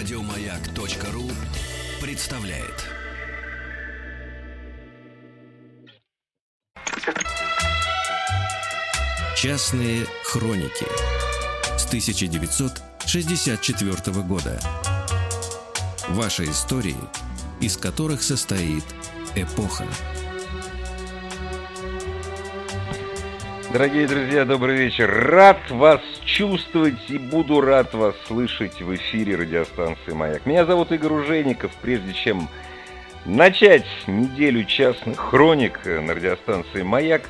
Радиомаяк.ру представляет. Частные хроники с 1964 года. Ваши истории, из которых состоит эпоха. Дорогие друзья, добрый вечер. Рад вас чувствовать и буду рад вас слышать в эфире радиостанции «Маяк». Меня зовут Игорь Ужеников. Прежде чем начать неделю частных хроник на радиостанции «Маяк»,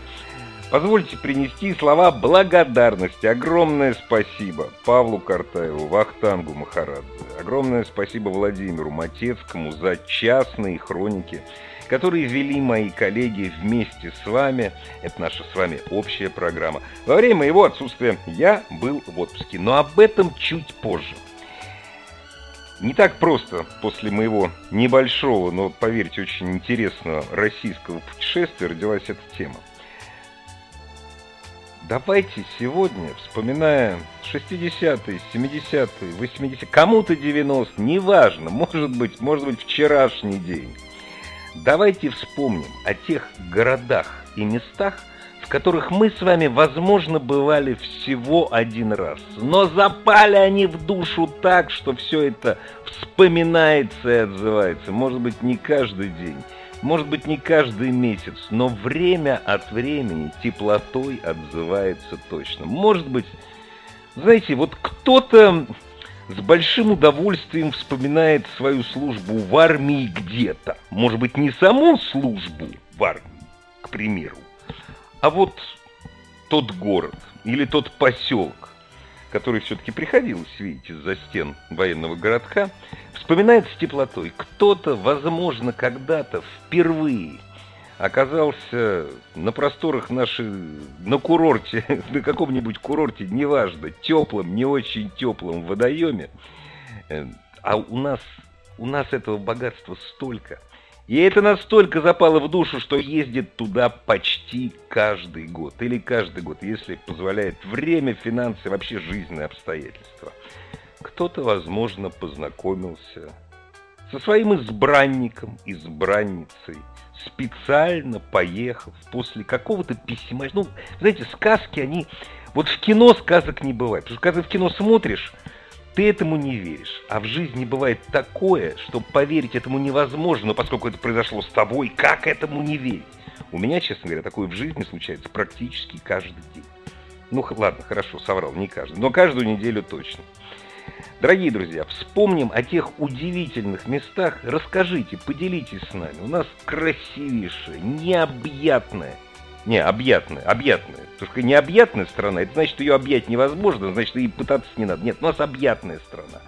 позвольте принести слова благодарности. Огромное спасибо Павлу Картаеву, Вахтангу Махарадзе. Огромное спасибо Владимиру Матецкому за частные хроники которые вели мои коллеги вместе с вами. Это наша с вами общая программа. Во время моего отсутствия я был в отпуске, но об этом чуть позже. Не так просто после моего небольшого, но, поверьте, очень интересного российского путешествия родилась эта тема. Давайте сегодня, вспоминая 60-е, 70-е, 80-е, кому-то 90 неважно, может быть, может быть вчерашний день, Давайте вспомним о тех городах и местах, в которых мы с вами, возможно, бывали всего один раз. Но запали они в душу так, что все это вспоминается и отзывается. Может быть, не каждый день, может быть, не каждый месяц, но время от времени теплотой отзывается точно. Может быть, знаете, вот кто-то с большим удовольствием вспоминает свою службу в армии где-то. Может быть, не саму службу в армии, к примеру, а вот тот город или тот поселок, который все-таки приходилось видеть из-за стен военного городка, вспоминает с теплотой. Кто-то, возможно, когда-то впервые – оказался на просторах нашей, на курорте, на каком-нибудь курорте, неважно, теплом, не очень теплом водоеме, э, а у нас, у нас этого богатства столько. И это настолько запало в душу, что ездит туда почти каждый год. Или каждый год, если позволяет время, финансы, вообще жизненные обстоятельства. Кто-то, возможно, познакомился со своим избранником, избранницей, специально поехав после какого-то письма. Ну, знаете, сказки, они... Вот в кино сказок не бывает. Потому что когда ты в кино смотришь, ты этому не веришь. А в жизни бывает такое, что поверить этому невозможно, но поскольку это произошло с тобой, как этому не верить? У меня, честно говоря, такое в жизни случается практически каждый день. Ну, ладно, хорошо, соврал, не каждый, но каждую неделю точно. Дорогие друзья, вспомним о тех удивительных местах, расскажите, поделитесь с нами. У нас красивейшая, необъятная, не, объятная, объятная. Потому что необъятная страна, это значит, ее объять невозможно, значит, и пытаться не надо. Нет, у нас объятная страна.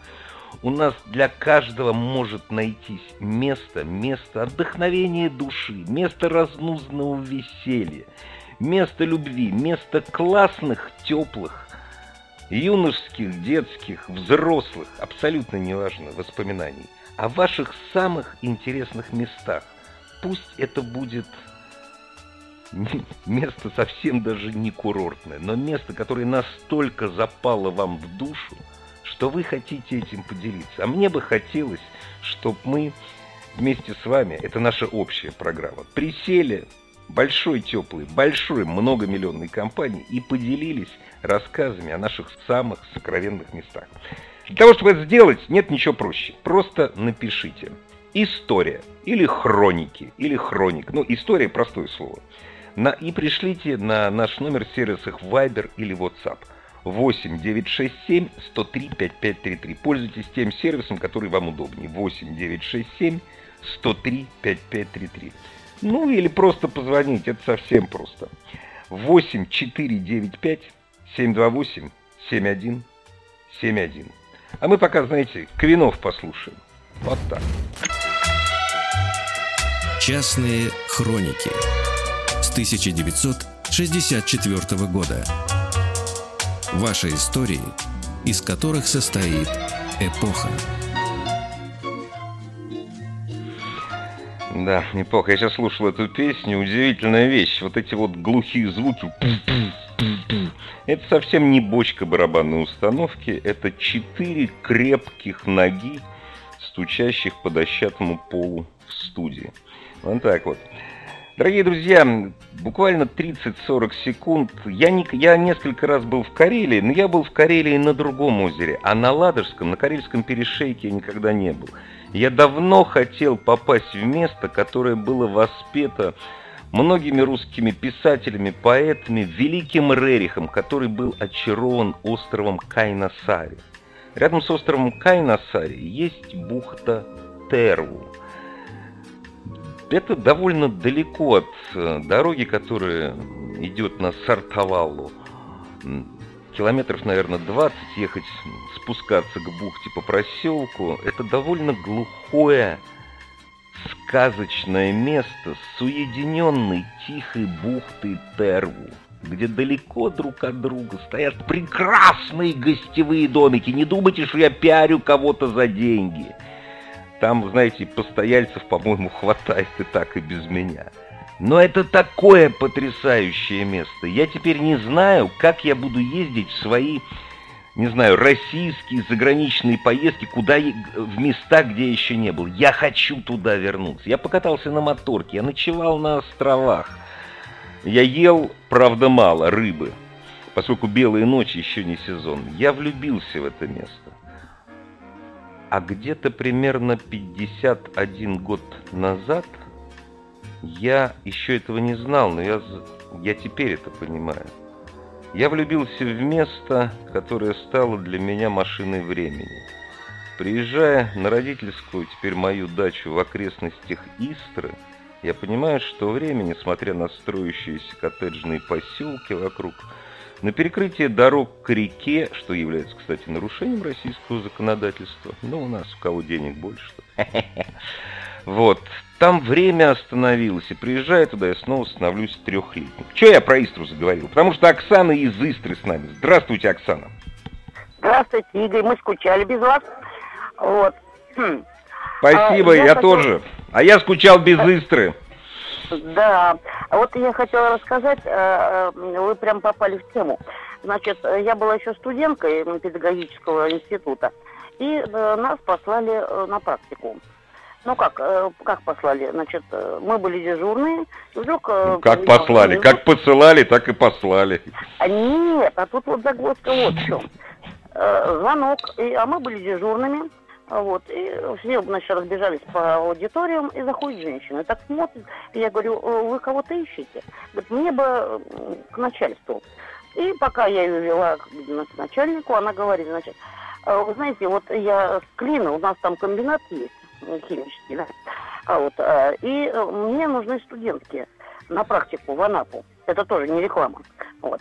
У нас для каждого может найтись место, место отдохновения души, место разнузного веселья, место любви, место классных, теплых, юношеских, детских, взрослых, абсолютно неважно, воспоминаний, о ваших самых интересных местах. Пусть это будет место совсем даже не курортное, но место, которое настолько запало вам в душу, что вы хотите этим поделиться. А мне бы хотелось, чтобы мы вместе с вами, это наша общая программа, присели большой теплой, большой многомиллионной компании и поделились рассказами о наших самых сокровенных местах. Для того, чтобы это сделать, нет ничего проще. Просто напишите «История» или «Хроники» или «Хроник». Ну, история – простое слово. На, и пришлите на наш номер в сервисах Viber или WhatsApp. 8 967 103 5533. Пользуйтесь тем сервисом, который вам удобнее. 8 967 103 5533. Ну или просто позвонить, это совсем просто. 8 495 728 7171. А мы пока, знаете, Квинов послушаем. Вот так. Частные хроники с 1964 года. Ваши истории, из которых состоит эпоха. Да, неплохо. Я сейчас слушал эту песню. Удивительная вещь. Вот эти вот глухие звуки Это совсем не бочка барабанной установки, это четыре крепких ноги, стучащих по дощатому полу в студии. Вот так вот. Дорогие друзья, буквально 30-40 секунд. Я, не, я несколько раз был в Карелии, но я был в Карелии на другом озере, а на Ладожском, на Карельском перешейке я никогда не был. Я давно хотел попасть в место, которое было воспето многими русскими писателями, поэтами, великим Рерихом, который был очарован островом Кайнасари. Рядом с островом Кайнасари есть бухта Терву. Это довольно далеко от э, дороги, которая идет на Сартовалу. Километров, наверное, 20 ехать, спускаться к бухте по проселку. Это довольно глухое, сказочное место с уединенной тихой бухтой Терву, где далеко друг от друга стоят прекрасные гостевые домики. Не думайте, что я пиарю кого-то за деньги – там, знаете, постояльцев, по-моему, хватает и так, и без меня. Но это такое потрясающее место. Я теперь не знаю, как я буду ездить в свои, не знаю, российские заграничные поездки, куда в места, где еще не был. Я хочу туда вернуться. Я покатался на моторке, я ночевал на островах. Я ел, правда, мало рыбы, поскольку белые ночи еще не сезон. Я влюбился в это место. А где-то примерно 51 год назад я еще этого не знал, но я, я теперь это понимаю. Я влюбился в место, которое стало для меня машиной времени. Приезжая на родительскую, теперь мою дачу в окрестностях Истры, я понимаю, что время, несмотря на строящиеся коттеджные поселки вокруг, на перекрытие дорог к реке, что является, кстати, нарушением российского законодательства. Ну, у нас у кого денег больше. Вот. Там время остановилось, и приезжаю туда, я снова становлюсь трехлетним. Че я про Истру заговорил? Потому что Оксана из Истры с нами. Здравствуйте, Оксана. Здравствуйте, Игорь. Мы скучали без вас. Вот. Хм. Спасибо, а, я, я хотел... тоже. А я скучал без Истры. Да, вот я хотела рассказать, э, э, вы прям попали в тему. Значит, я была еще студенткой педагогического института, и э, нас послали на практику. Ну как, как послали? Значит, мы были дежурные, и вдруг... Ну, как послали? Как посылали, так и послали. А нет, а тут вот загвоздка вот в чем. Звонок, и, а мы были дежурными, вот. И все, значит, разбежались по аудиториям, и заходит женщина. Так смотрит, и я говорю, «Э, вы кого-то ищете? Говорит, мне бы к начальству. И пока я ее вела к начальнику, она говорит, значит, «Э, вы знаете, вот я с Клина, у нас там комбинат есть, э, химический, да, а вот, и мне нужны студентки на практику в Анапу. Это тоже не реклама. Вот.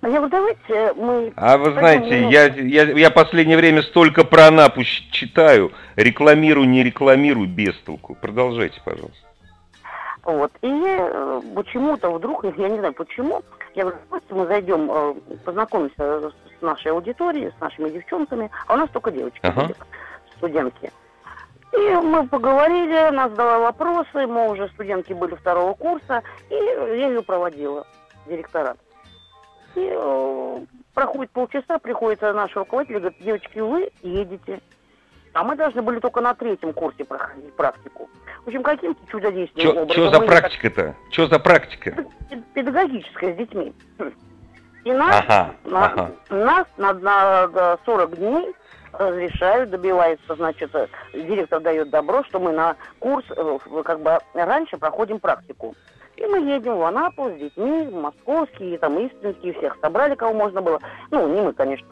А я говорю, давайте мы... А вы знаете, я, я, я последнее время столько про Анапу читаю. Рекламирую, не рекламирую, без толку. Продолжайте, пожалуйста. Вот. И э, почему-то вдруг, я не знаю почему, я говорю, давайте мы зайдем, э, познакомимся с нашей аудиторией, с нашими девчонками, а у нас только девочки ага. студентки. И мы поговорили, она задала вопросы, мы уже студентки были второго курса, и я ее проводила, директорат. И э, проходит полчаса, приходит наш руководитель и говорит, девочки, вы едете. А мы должны были только на третьем курсе проходить практику. В общем, каким-то чудодейственным чё, образом... Что за практика-то? Что за практика? Педагогическая с детьми. И нас, ага, на, ага. нас на, на 40 дней разрешают, добивается, значит, директор дает добро, что мы на курс, э, как бы раньше проходим практику. И мы едем в Анапу с детьми, московские, там, истинские, всех собрали, кого можно было. Ну, не мы, конечно.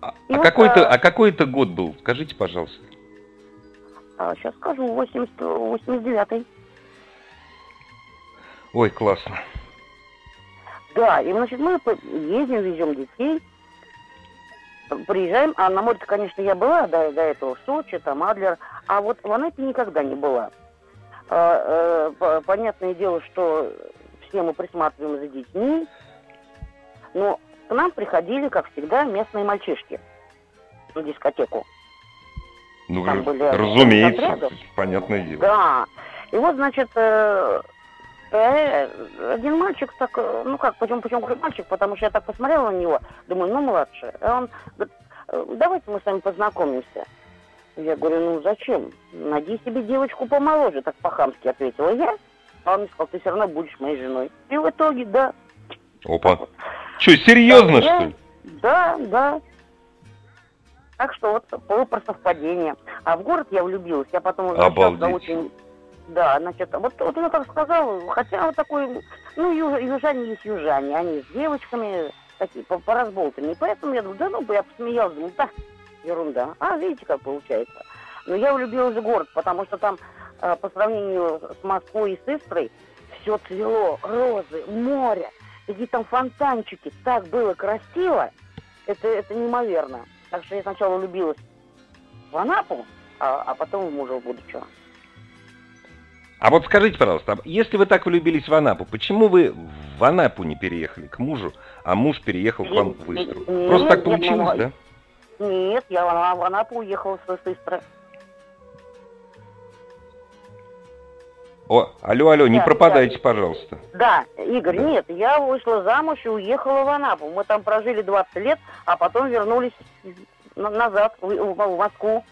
А, а вот, какой-то, а... а какой это год был? Скажите, пожалуйста. А, сейчас скажу, 80, 89-й. Ой, классно. Да, и, значит, мы едем, везем детей, приезжаем, а на море конечно, я была до, до этого в Сочи, там, Адлер, а вот в Анапе никогда не была. А, э, понятное дело, что все мы присматриваем за детьми, но к нам приходили, как всегда, местные мальчишки на дискотеку. Ну, Там были разумеется, понятное дело. Да. И вот, значит, Э, один мальчик так, э, ну как, почему, почему мальчик, потому что я так посмотрела на него, думаю, ну младший. А он говорит, «Э, давайте мы с вами познакомимся. Я говорю, ну зачем? Найди себе девочку помоложе, так по-хамски ответила я. А он мне сказал, ты все равно будешь моей женой. И в итоге, да. Опа. Что, серьезно, я, что ли? Да, да. Так что вот было про совпадение. А в город я влюбилась. Я потом уже очень да, значит, вот, вот он так сказал, хотя вот такой, ну, юж, южане есть южане, они с девочками такие по, по разболтанные, поэтому я думаю, да ну, я посмеялась, думаю, да, ерунда. А, видите, как получается. Но я влюбилась в город, потому что там э, по сравнению с Москвой и с Истрой все цвело, розы, море, какие там фонтанчики, так было красиво, это, это неимоверно. Так что я сначала влюбилась в Анапу, а, а потом в мужа будущего. А вот скажите, пожалуйста, если вы так влюбились в Анапу, почему вы в Анапу не переехали к мужу, а муж переехал к вам в Истру? Просто так получилось, да? Нет, я в Анапу уехала с Истры. О, алло, алло, не да, пропадайте, да. пожалуйста. Да, Игорь, да. нет, я вышла замуж и уехала в Анапу. Мы там прожили 20 лет, а потом вернулись назад, в, в Москву.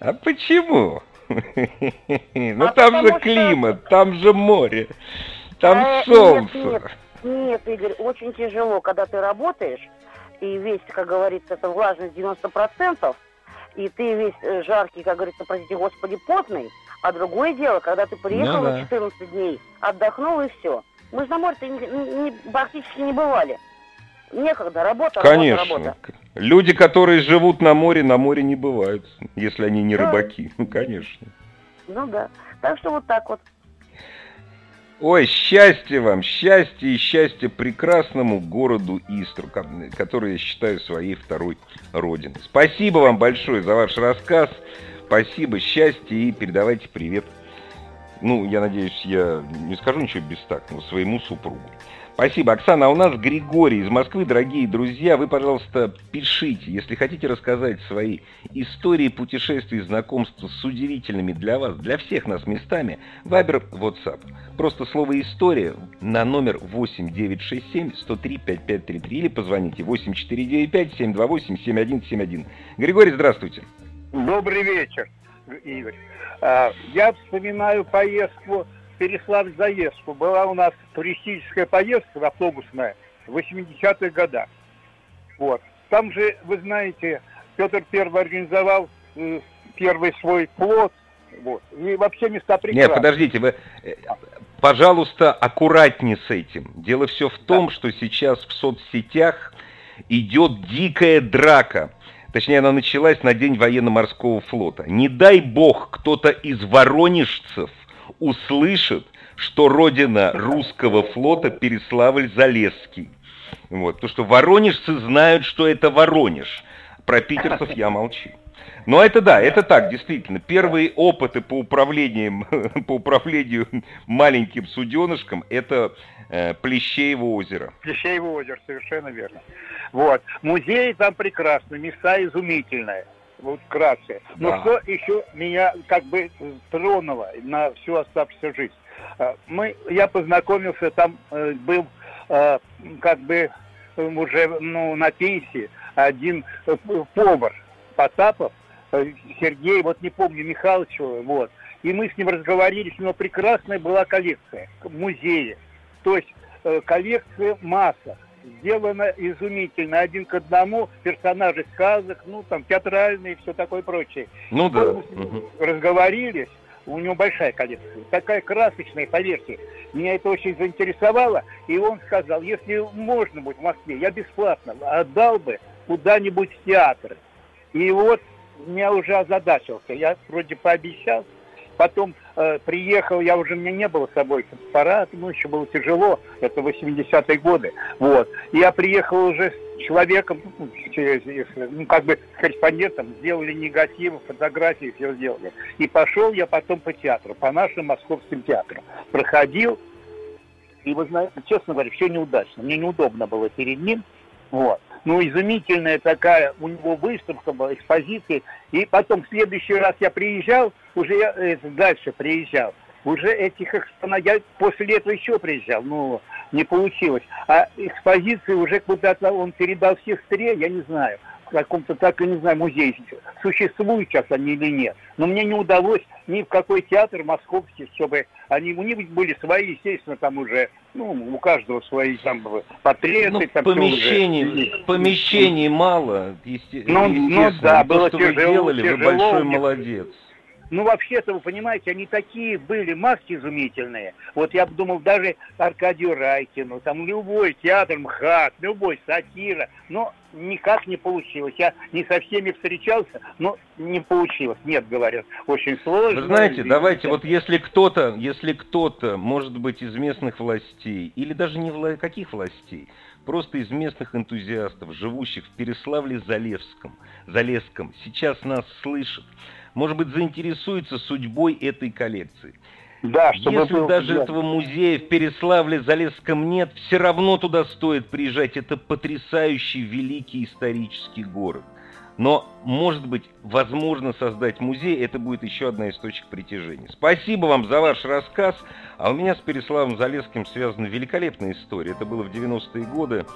А почему? Ну там же климат, там же море, там э, солнце. Нет, Игорь, очень тяжело, когда ты работаешь, и весь, как говорится, это влажность 90%, и ты весь э, жаркий, как говорится, простите господи, потный, а другое дело, когда ты приехал ну, на 14 дней, отдохнул и все. Мы же на море-то практически не бывали. Некогда, работа, Конечно. работа, работа. Люди, которые живут на море, на море не бывают, если они не да. рыбаки. Ну, конечно. Ну да. Так что вот так вот. Ой, счастье вам, счастье и счастье прекрасному городу Истру, который я считаю своей второй родиной. Спасибо вам большое за ваш рассказ. Спасибо, счастье и передавайте привет. Ну, я надеюсь, я не скажу ничего бестактного своему супругу. Спасибо, Оксана. А у нас Григорий из Москвы. Дорогие друзья, вы, пожалуйста, пишите, если хотите рассказать свои истории путешествий, знакомств с удивительными для вас, для всех нас местами, Вайбер, WhatsApp. Просто слово «история» на номер 8967-103-5533 или позвоните 8495-728-7171. Григорий, здравствуйте. Добрый вечер, Игорь. А, я вспоминаю поездку Переславль-Заезку. Была у нас туристическая поездка автобусная в 80-х годах. Вот. Там же, вы знаете, Петр Первый организовал э, первый свой флот. Вот. И вообще места прекрасные. Нет, подождите, вы, э, пожалуйста, аккуратнее с этим. Дело все в том, да. что сейчас в соцсетях идет дикая драка. Точнее, она началась на день военно-морского флота. Не дай бог кто-то из воронежцев – услышат, что родина русского флота Переславль-Залесский. Вот, потому что воронежцы знают, что это Воронеж. Про питерцев я молчу. Но это да, это так, действительно. Первые опыты по, управлением, по управлению маленьким суденышком – это э, Плещеево озеро. Плещеево озеро, совершенно верно. Вот. Музей там прекрасный, места изумительные вот вкратце. Но да. что еще меня как бы тронуло на всю оставшуюся жизнь? Э, мы, я познакомился, там э, был э, как бы уже ну, на пенсии один повар Потапов, Сергей, вот не помню, Михайлович, вот. И мы с ним разговаривали, у него прекрасная была коллекция в музее. То есть коллекция масок сделано изумительно, один к одному, персонажи сказок, ну, там, театральные и все такое прочее. Ну да. Мы разговорились, у него большая коллекция, такая красочная, поверьте. Меня это очень заинтересовало, и он сказал, если можно быть в Москве, я бесплатно отдал бы куда-нибудь в театр. И вот меня уже озадачился, я вроде пообещал, Потом э, приехал, я уже, у меня не было с собой фотоаппарат, ну, еще было тяжело, это 80-е годы, вот. Я приехал уже с человеком, ну, ну, как бы с корреспондентом, сделали негативы, фотографии, все сделали. И пошел я потом по театру, по нашим московским театрам. Проходил, и вы знаете, честно говоря, все неудачно. Мне неудобно было перед ним, вот ну, изумительная такая у него выставка была, экспозиция. И потом в следующий раз я приезжал, уже я, это, дальше приезжал. уже этих экспонатов, я после этого еще приезжал, но не получилось. А экспозиции уже куда-то он передал сестре, я не знаю в каком-то, так и не знаю, музее, существуют сейчас они или нет. Но мне не удалось ни в какой театр московский, чтобы они, у них были свои, естественно, там уже, ну, у каждого свои там портреты. Ну, там помещений, уже... помещений мало, есте... ну, ну, да, То, было что тяжело, вы делали, тяжело, вы большой молодец. Ну, вообще-то, вы понимаете, они такие были маски изумительные. Вот я бы думал, даже Аркадию Райкину, там любой театр МХАТ, любой сатира, но никак не получилось. Я не со всеми встречался, но не получилось. Нет, говорят, очень сложно. Вы знаете, давайте, вот если кто-то, если кто-то, может быть, из местных властей, или даже не вла... каких властей, просто из местных энтузиастов, живущих в Переславле-Залесском, Залесском, сейчас нас слышит, может быть, заинтересуется судьбой этой коллекции. Да, чтобы Если был, даже да. этого музея в Переславле-Залесском нет, все равно туда стоит приезжать. Это потрясающий великий исторический город. Но, может быть, возможно создать музей, это будет еще одна из точек притяжения. Спасибо вам за ваш рассказ. А у меня с Переславом Залесским связана великолепная история. Это было в 90-е годы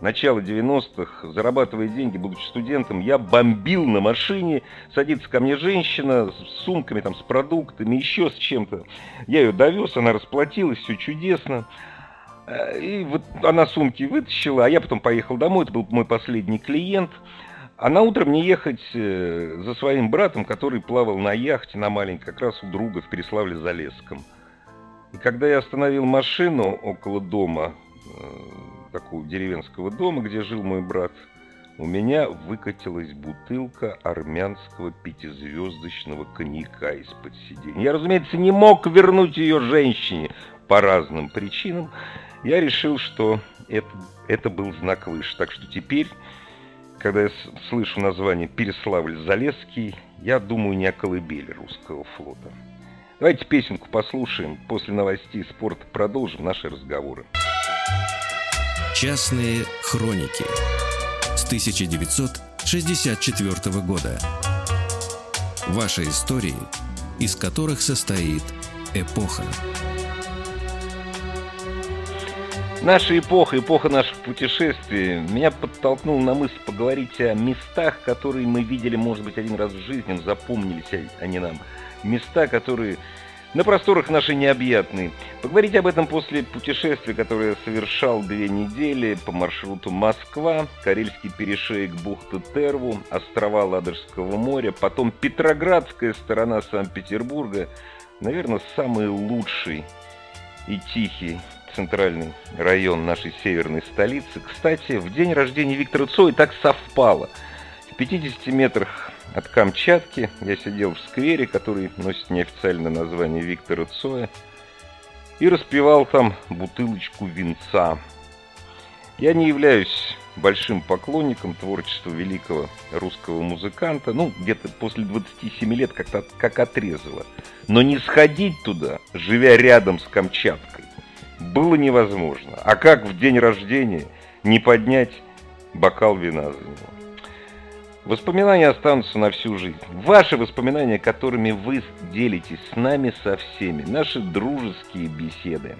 начала 90-х, зарабатывая деньги, будучи студентом, я бомбил на машине, садится ко мне женщина с сумками, там, с продуктами, еще с чем-то. Я ее довез, она расплатилась, все чудесно. Э, и вот она сумки вытащила, а я потом поехал домой, это был мой последний клиент. А на утро мне ехать э, за своим братом, который плавал на яхте на маленькой, как раз у друга в Переславле-Залесском. И когда я остановил машину около дома, э, такого деревенского дома, где жил мой брат, у меня выкатилась бутылка армянского пятизвездочного коньяка из-под сиденья. Я, разумеется, не мог вернуть ее женщине по разным причинам. Я решил, что это, это был знак выше. Так что теперь, когда я слышу название Переславль-Залесский, я думаю не о колыбели русского флота. Давайте песенку послушаем. После новостей спорта продолжим наши разговоры. Частные хроники с 1964 года. Ваши истории, из которых состоит эпоха. Наша эпоха, эпоха наших путешествий, меня подтолкнул на мысль поговорить о местах, которые мы видели, может быть, один раз в жизни, запомнились они нам. Места, которые на просторах нашей необъятной. Поговорить об этом после путешествия, которое я совершал две недели по маршруту Москва, Карельский перешеек бухта Терву, острова Ладожского моря, потом Петроградская сторона Санкт-Петербурга, наверное, самый лучший и тихий центральный район нашей северной столицы. Кстати, в день рождения Виктора Цоя так совпало. В 50 метрах от Камчатки. Я сидел в сквере, который носит неофициальное название Виктора Цоя, и распивал там бутылочку винца. Я не являюсь большим поклонником творчества великого русского музыканта. Ну, где-то после 27 лет как-то как отрезало. Но не сходить туда, живя рядом с Камчаткой, было невозможно. А как в день рождения не поднять бокал вина за него? Воспоминания останутся на всю жизнь. Ваши воспоминания, которыми вы делитесь с нами со всеми. Наши дружеские беседы.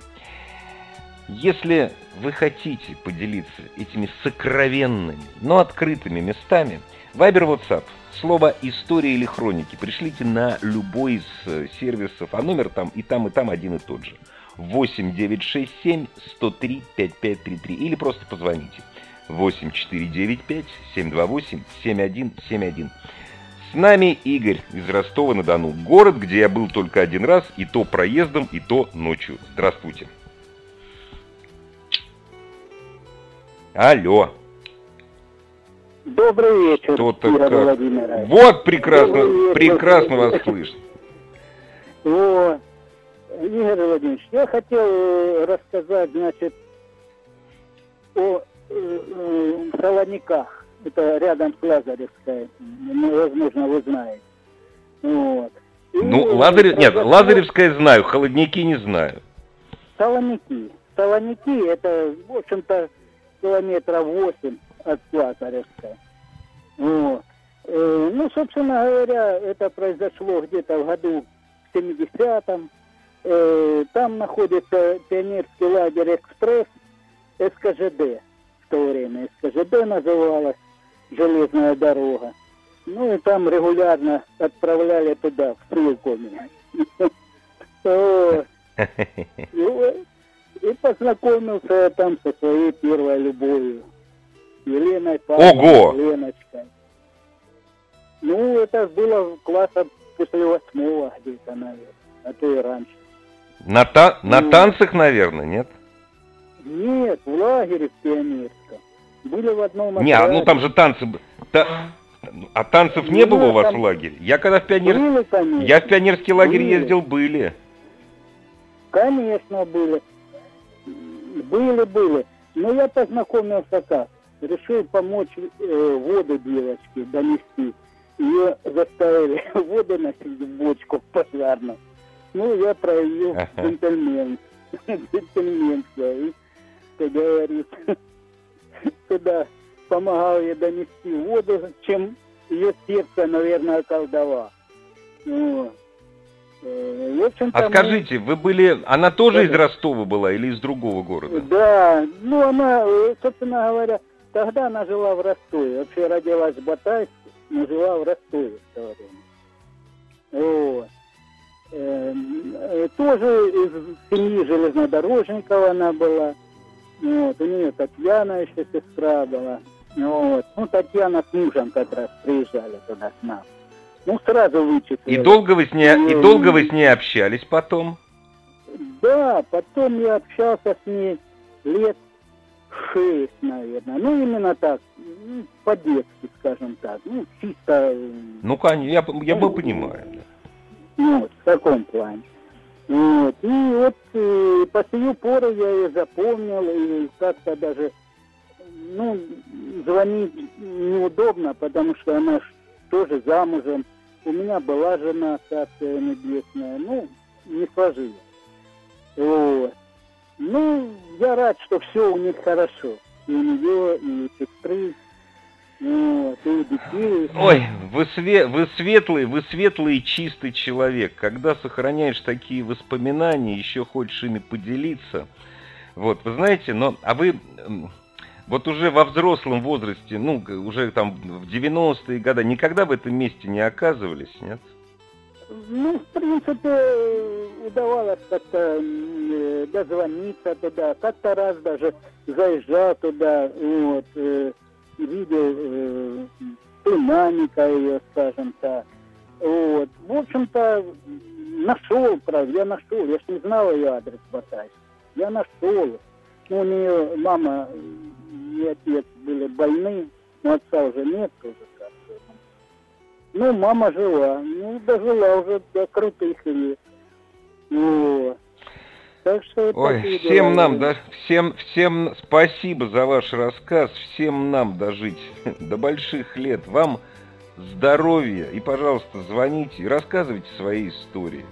Если вы хотите поделиться этими сокровенными, но открытыми местами, Вайбер WhatsApp, слово «история» или «хроники» пришлите на любой из э, сервисов, а номер там и там, и там один и тот же. 8967 103 5533 или просто позвоните. 8495-728-7171. С нами Игорь из Ростова-на-Дону. Город, где я был только один раз, и то проездом, и то ночью. Здравствуйте. Алло. Добрый вечер, Что-то как... Вот прекрасно, прекрасно вас слышно. Вот. Игорь Владимирович, я хотел э, рассказать, значит, о в Солониках. Это рядом с Лазаревской. Ну, возможно, вы знаете. Вот. И ну, Лазарев... Нет, Лазаревская знаю, холодники не знаю. Солоники. Солоники это, в общем-то, километров 8 от Лазаревской. Вот. Э, ну, собственно говоря, это произошло где-то в году в 70-м. Э, там находится пионерский лагерь «Экспресс» СКЖД в то время. СКЖД называлась железная дорога. Ну и там регулярно отправляли туда, в ссылку меня. И познакомился я там со своей первой любовью. Еленой Павловной! Леночкой. Ну, это было класса после восьмого где-то, наверное, а то и раньше. На, та- на Ну. танцах, наверное, нет? Нет, в лагере в пионерском. Были в одном Не, а, ну отряде. там же танцы... та- А танцев не Ну, было у вас там- в лагере? Я когда в пионер... Конечно. Я в пионерский лагерь Были. ездил, были. Конечно, были. Были, были. Но я познакомился как? Решил помочь э, воду девочке донести. Ее заставили воду носить в бочку пожарную. Ну, я проявил джентльмен. Джентльменство. И, как говорится, туда помогал ей донести воду, чем ее сердце, наверное, околдовал. Вот. Э, В общем-то, А мы- скажите, вы были... Она тоже из Да-да. Ростова была или из другого города? Да, ну она, э, собственно говоря, тогда она жила в Ростове. Вообще родилась в Батайске, но жила в Ростове в то время. Вот. Эм, э, Тоже из семьи железнодорожников она была. Вот. У нее Татьяна еще сестра была. Вот. Ну, Татьяна с мужем как раз приезжали туда к нам. Ну, сразу вычислили. И долго вы с ней, и Ну, долго вы с ней общались потом? Да, потом я общался с ней лет шесть, наверное. Ну, именно так, ну, по-детски, скажем так. Ну, чисто, э, Ну, конечно, я, я бы понимаю. да. Ну, в таком плане. Вот. И вот э, по сию пору я ее запомнил, и как-то даже, ну, звонить неудобно, потому что она тоже замужем. У меня была жена, царствие небесная. Ну, не сложилось. Вот. Ну, я рад, что все у них хорошо. И у нее, и у сестры, Ой, вы, све- вы светлый, вы светлый и чистый человек. Когда сохраняешь такие воспоминания, еще хочешь ими поделиться. Вот, вы знаете, но, а вы вот уже во взрослом возрасте, ну, уже там в 90-е годы, никогда в этом месте не оказывались, нет? Ну, в принципе, удавалось как-то э, дозвониться туда. Как-то раз даже заезжал туда, вот, э, видел э, племянника ее, скажем так. Вот. В общем-то, нашел, правда, я нашел. Я ж не знал ее адрес Батайска. Я нашел. Ну, у нее мама и отец были больны, но отца уже нет тоже как-то. Ну, мама жила. Ну, дожила уже до крутых лет. Вот. Так что Ой, такие всем дела. нам, да, всем, всем спасибо за ваш рассказ, всем нам дожить до больших лет. Вам здоровья и, пожалуйста, звоните и рассказывайте свои истории.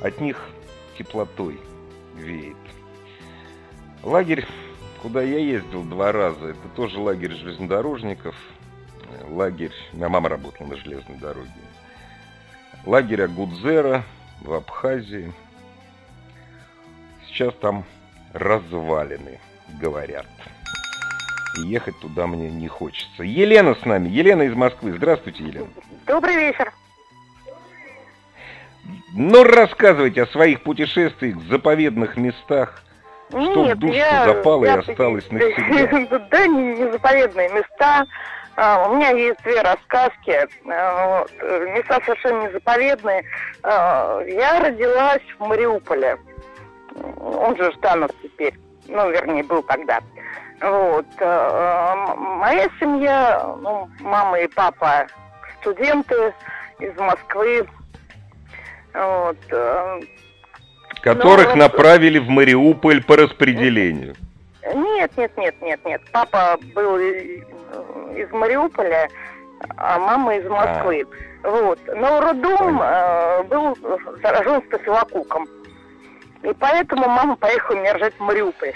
От них теплотой веет. Лагерь, куда я ездил два раза, это тоже лагерь железнодорожников. Лагерь, меня мама работала на железной дороге. Лагерь Агудзера в Абхазии. Сейчас там развалины, говорят. И ехать туда мне не хочется. Елена с нами. Елена из Москвы. Здравствуйте, Елена. Добрый вечер. Ну, рассказывайте о своих путешествиях в заповедных местах. Что в Нет, душу я- запало и я- осталось навсегда? Да, не, не заповедные места. А, У меня есть две рассказки. А, вот, э, Места совершенно не заповедные. А, Я родилась в Мариуполе. Он же Жданов теперь. Ну, вернее, был тогда. Вот. а, м- Моя семья, ну, мама и папа студенты из Москвы. Вот. э, Которых Ну, направили в Мариуполь по распределению. Нет, нет, нет, нет, нет. Папа был и- из Мариуполя, а мама из Москвы. Вот. Но роддом э, был заражен стафилококком. И поэтому мама поехала меня рожать в Мариуполь.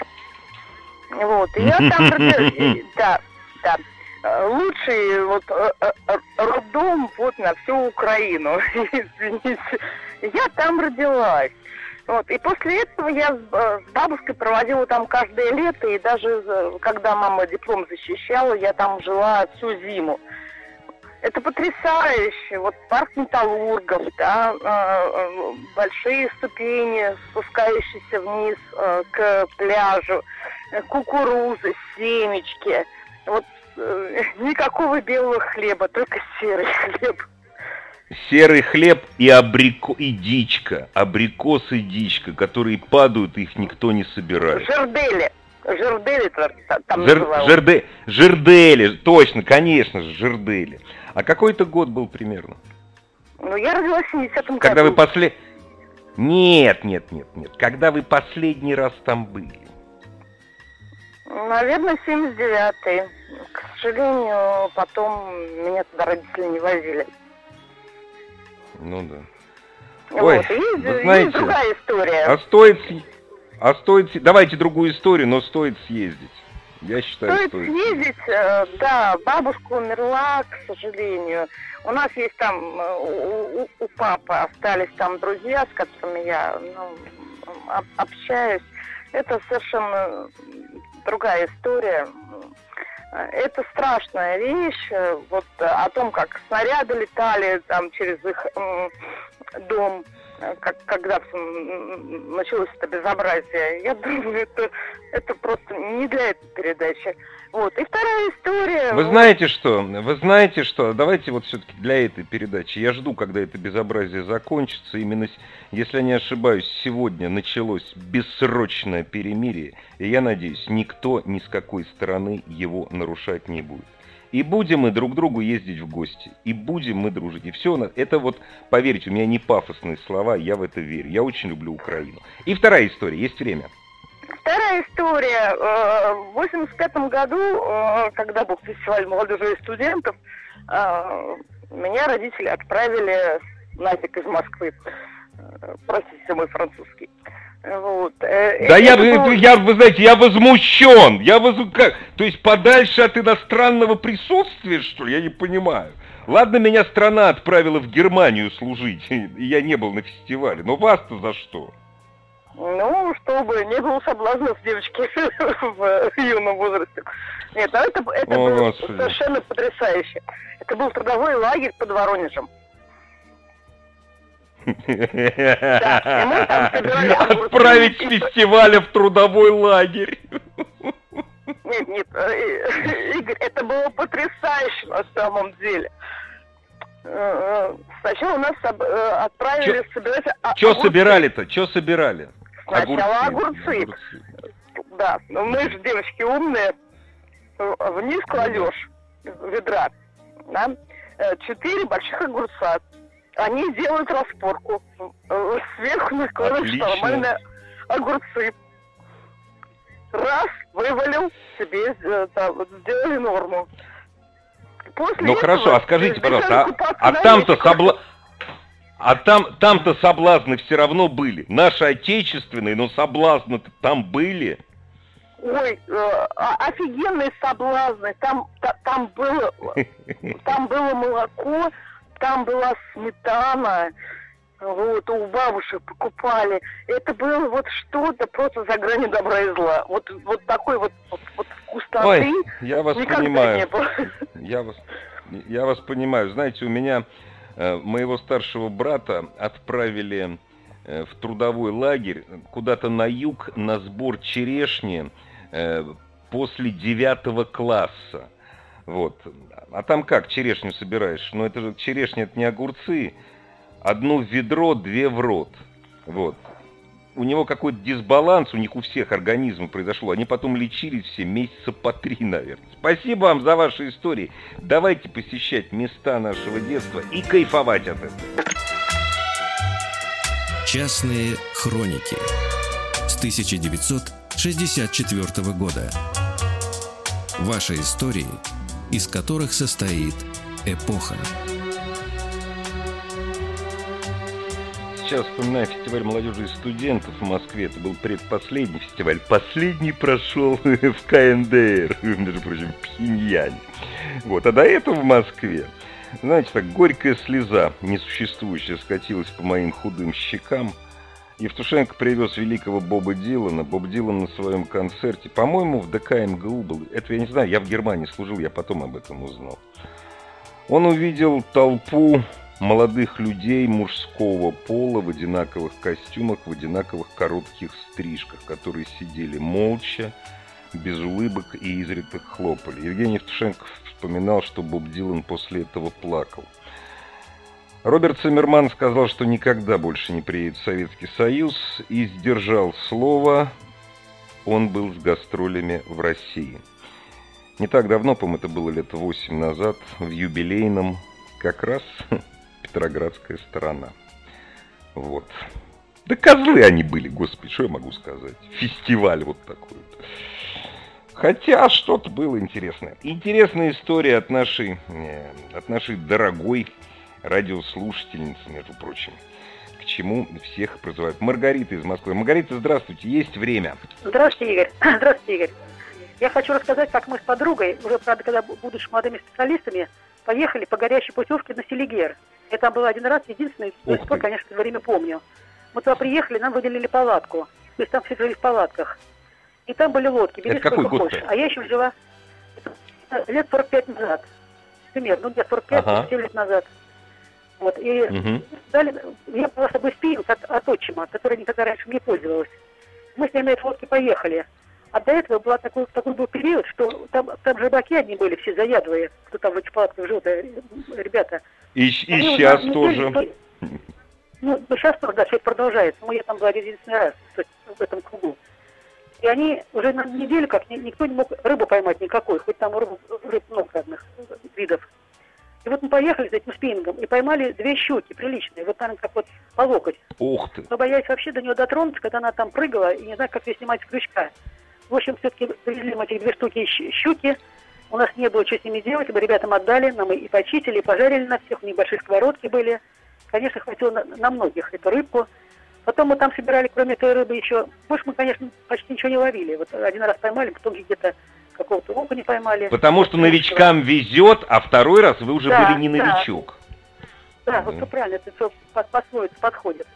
Вот. И я там родилась. Да, да. Э, Лучший вот э, э, роддом вот на всю Украину. Извините. Я там родилась. Вот. И после этого я с бабушкой проводила там каждое лето, и даже когда мама диплом защищала, я там жила всю зиму. Это потрясающе. Вот парк металлургов, да, э, большие ступени, спускающиеся вниз э, к пляжу, кукуруза, семечки. Вот никакого белого хлеба, только серый хлеб серый хлеб и, абрико... и дичка, абрикос и дичка, которые падают, их никто не собирает. Жердели. Жердели там Жер... Жерде... Жердели, точно, конечно же, жердели. А какой-то год был примерно? Ну, я родилась в 70-м году. Когда вы после... Нет, нет, нет, нет. Когда вы последний раз там были? Наверное, 79-й. К сожалению, потом меня туда родители не возили. Ну да. Ой, вот. и, вы знаете, другая история. А стоит, а стоит, давайте другую историю, но стоит съездить. Я считаю, стоит. Стоит съездить, э, да, бабушка умерла, к сожалению. У нас есть там, э, у, у, у папы остались там друзья, с которыми я ну, общаюсь. Это совершенно другая история. Это страшная вещь, э, вот о том, как снаряды летали там через их дом, как, когда началось это безобразие. Я думаю, это, это просто не для этой передачи. Вот. И вторая история... Вы знаете что? Вы знаете что? Давайте вот все-таки для этой передачи. Я жду, когда это безобразие закончится. Именно, если я не ошибаюсь, сегодня началось бессрочное перемирие. И я надеюсь, никто ни с какой стороны его нарушать не будет. И будем мы друг другу ездить в гости. И будем мы дружить. И все, это вот, поверьте, у меня не пафосные слова, я в это верю. Я очень люблю Украину. И вторая история, есть время. Вторая история. Э, в 85 году, э, когда был фестиваль молодежи и студентов, э, меня родители отправили нафиг из Москвы. Простите мой французский. Вот. Да я, был... я, вы знаете, я возмущен. Я воз... как? То есть подальше от иностранного присутствия, что ли? Я не понимаю. Ладно, меня страна отправила в Германию служить, и я не был на фестивале. Но вас-то за что? Ну, чтобы не было соблазнов девочки в юном возрасте. Нет, ну это, это О, было Господи. совершенно потрясающе. Это был трудовой лагерь под Воронежем. Отправить с фестиваля в трудовой лагерь. Нет, нет, э, Игорь, это было потрясающе на самом деле. Э, э, сначала нас отправили собирать... Что собирали-то? Что собирали? Сначала огурцы. огурцы. Да, но мы же девочки умные. Вниз кладешь ведра, да, четыре больших огурца. Они делают распорку. Сверху накладываешь нормальные огурцы. Раз, вывалил, себе э, там, сделали норму. После ну хорошо, а скажите, пожалуйста, а, а там-то собла... А там, там-то соблазны все равно были. Наши отечественные, но соблазны-то там были. Ой, э, офигенные соблазны. Там, та, там было, там было молоко, там была сметана. Вот, у бабушек покупали. Это было вот что-то просто за гранью добра и зла. Вот, вот такой вот, вот, вот вкусноты Ой, я вас понимаю. не было. Я вас, я вас понимаю. Знаете, у меня Э, моего старшего брата отправили э, в трудовой лагерь куда-то на юг на сбор черешни э, после девятого класса. Вот. А там как черешню собираешь? Ну, это же черешня, это не огурцы. Одно в ведро, две в рот. Вот у него какой-то дисбаланс, у них у всех организма произошло. Они потом лечились все месяца по три, наверное. Спасибо вам за ваши истории. Давайте посещать места нашего детства и кайфовать от этого. Частные хроники с 1964 года. Ваши истории, из которых состоит эпоха. сейчас вспоминаю фестиваль молодежи и студентов в Москве. Это был предпоследний фестиваль. Последний прошел в КНДР, между прочим, в Пхеньяне. Вот, а до этого в Москве. Знаете, так горькая слеза, несуществующая, скатилась по моим худым щекам. Евтушенко привез великого Боба Дилана. Боб Дилан на своем концерте, по-моему, в ДК МГУ был. Это я не знаю, я в Германии служил, я потом об этом узнал. Он увидел толпу молодых людей мужского пола в одинаковых костюмах, в одинаковых коротких стрижках, которые сидели молча, без улыбок и изредка хлопали. Евгений Евтушенко вспоминал, что Боб Дилан после этого плакал. Роберт Циммерман сказал, что никогда больше не приедет в Советский Союз и сдержал слово. Он был с гастролями в России. Не так давно, по-моему, это было лет восемь назад, в юбилейном как раз Петроградская сторона. Вот. Да козлы они были, господи, что я могу сказать. Фестиваль вот такой вот. Хотя что-то было интересное. Интересная история от нашей, э, от нашей дорогой радиослушательницы, между прочим. К чему всех призывают. Маргарита из Москвы. Маргарита, здравствуйте, есть время. Здравствуйте, Игорь. Здравствуйте, Игорь. Я хочу рассказать, как мы с подругой, уже, правда, когда будучи молодыми специалистами, поехали по горячей путевке на Селигер. Я там один раз, сих пор, конечно, это время помню. Мы туда приехали, нам выделили палатку. То есть там все жили в палатках. И там были лодки, бери это сколько хочешь. А я еще взяла лет 45 назад. Примерно, ну где-то 45-7 ага. лет назад. Вот, и угу. дали, я была с собой спиннинг от, от отчима, который никогда раньше не пользовалась. Мы с ней на этой лодке поехали. А до этого был такой, такой был период, что там, там рыбаки одни были, все заядлые, кто там в этих палатках жил, ребята. И, и сейчас тоже. Неделю, ну, сейчас тоже, да, все продолжается. Но я там была единственный раз в этом кругу. И они уже на неделю как никто не мог рыбу поймать никакой, хоть там рыбу, рыб много разных видов. И вот мы поехали с этим спиннингом и поймали две щуки приличные, вот там как вот по локоть. Ух ты! Но боялись вообще до нее дотронуться, когда она там прыгала, и не знаю, как ее снимать с крючка. В общем, все-таки привезли мы эти две штуки щуки, у нас не было что с ними делать, мы ребятам отдали, нам и почистили, и пожарили на всех, у них большие сковородки были. Конечно, хватило на, на многих эту рыбку. Потом мы там собирали, кроме этой рыбы, еще... Больше мы, конечно, почти ничего не ловили. Вот один раз поймали, потом где-то какого-то окуня поймали. Потому что новичкам везет, а второй раз вы уже да, были не новичок. Да, да вот все правильно, это все по-своему подходит.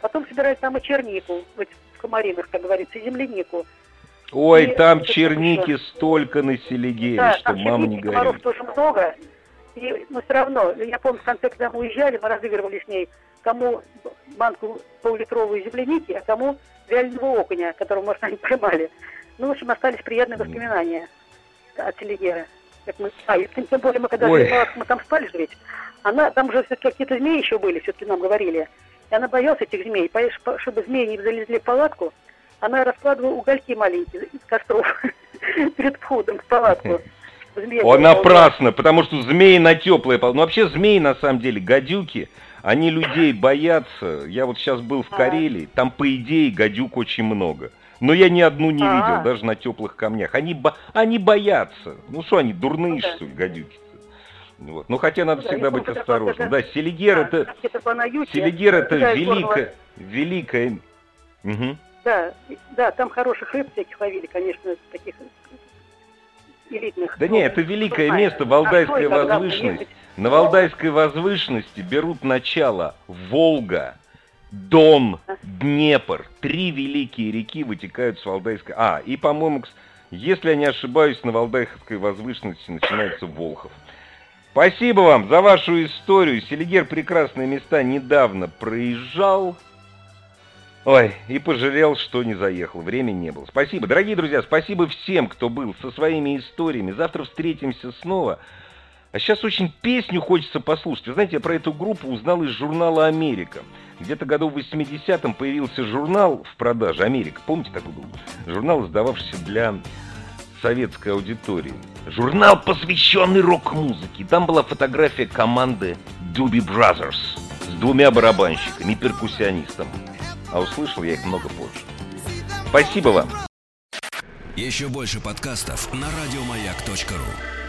Потом собирали там и чернику, вот в комаринах, как говорится, и землянику. Ой, и там черники еще. столько на Селигере, да, что мама не говорит. тоже много. И, но все равно, я помню, в конце, когда мы уезжали, мы разыгрывали с ней, кому банку пол-литровой земляники, а кому реального окуня, которого, может, они поймали. Ну, в общем, остались приятные воспоминания от Селигера. Как мы, а, и тем более мы когда жили мы там спали же ведь, она, там же все-таки какие-то змеи еще были, все-таки нам говорили. И она боялась этих змей, чтобы змеи не залезли в палатку, она раскладывала угольки маленькие из костров перед входом в палатку. О, напрасно, потому что змеи на теплое Ну, вообще змеи, на самом деле, гадюки, они людей боятся. Я вот сейчас был в. Карелии, там, по идее, гадюк очень много. Но я ни одну не А-а-а. видел, даже на теплых камнях. Они, бо... они боятся. Ну что, они дурные, ну, что ли, гадюки? Вот. Ну, хотя надо ну, всегда быть осторожным. Да, Селигер это... Селигер это великая... Великая... Угу. Да, да, там хороших рыб всяких ловили, конечно, таких элитных. Да нет, это великое место, Валдайская а возвышенность. На Валдайской возвышенности берут начало Волга, Дон, Днепр. Три великие реки вытекают с Валдайской... А, и, по-моему, если я не ошибаюсь, на Валдайской возвышенности начинается Волхов. Спасибо вам за вашу историю. Селигер прекрасные места недавно проезжал. Ой, и пожалел, что не заехал. Времени не было. Спасибо. Дорогие друзья, спасибо всем, кто был со своими историями. Завтра встретимся снова. А сейчас очень песню хочется послушать. Вы знаете, я про эту группу узнал из журнала «Америка». Где-то году в 80-м появился журнал в продаже «Америка». Помните такой был? Журнал, издававшийся для советской аудитории. Журнал, посвященный рок-музыке. Там была фотография команды Doobie Brothers с двумя барабанщиками и перкуссионистом. А услышал я их много позже. Спасибо вам. Еще больше подкастов на радиомаяк.ру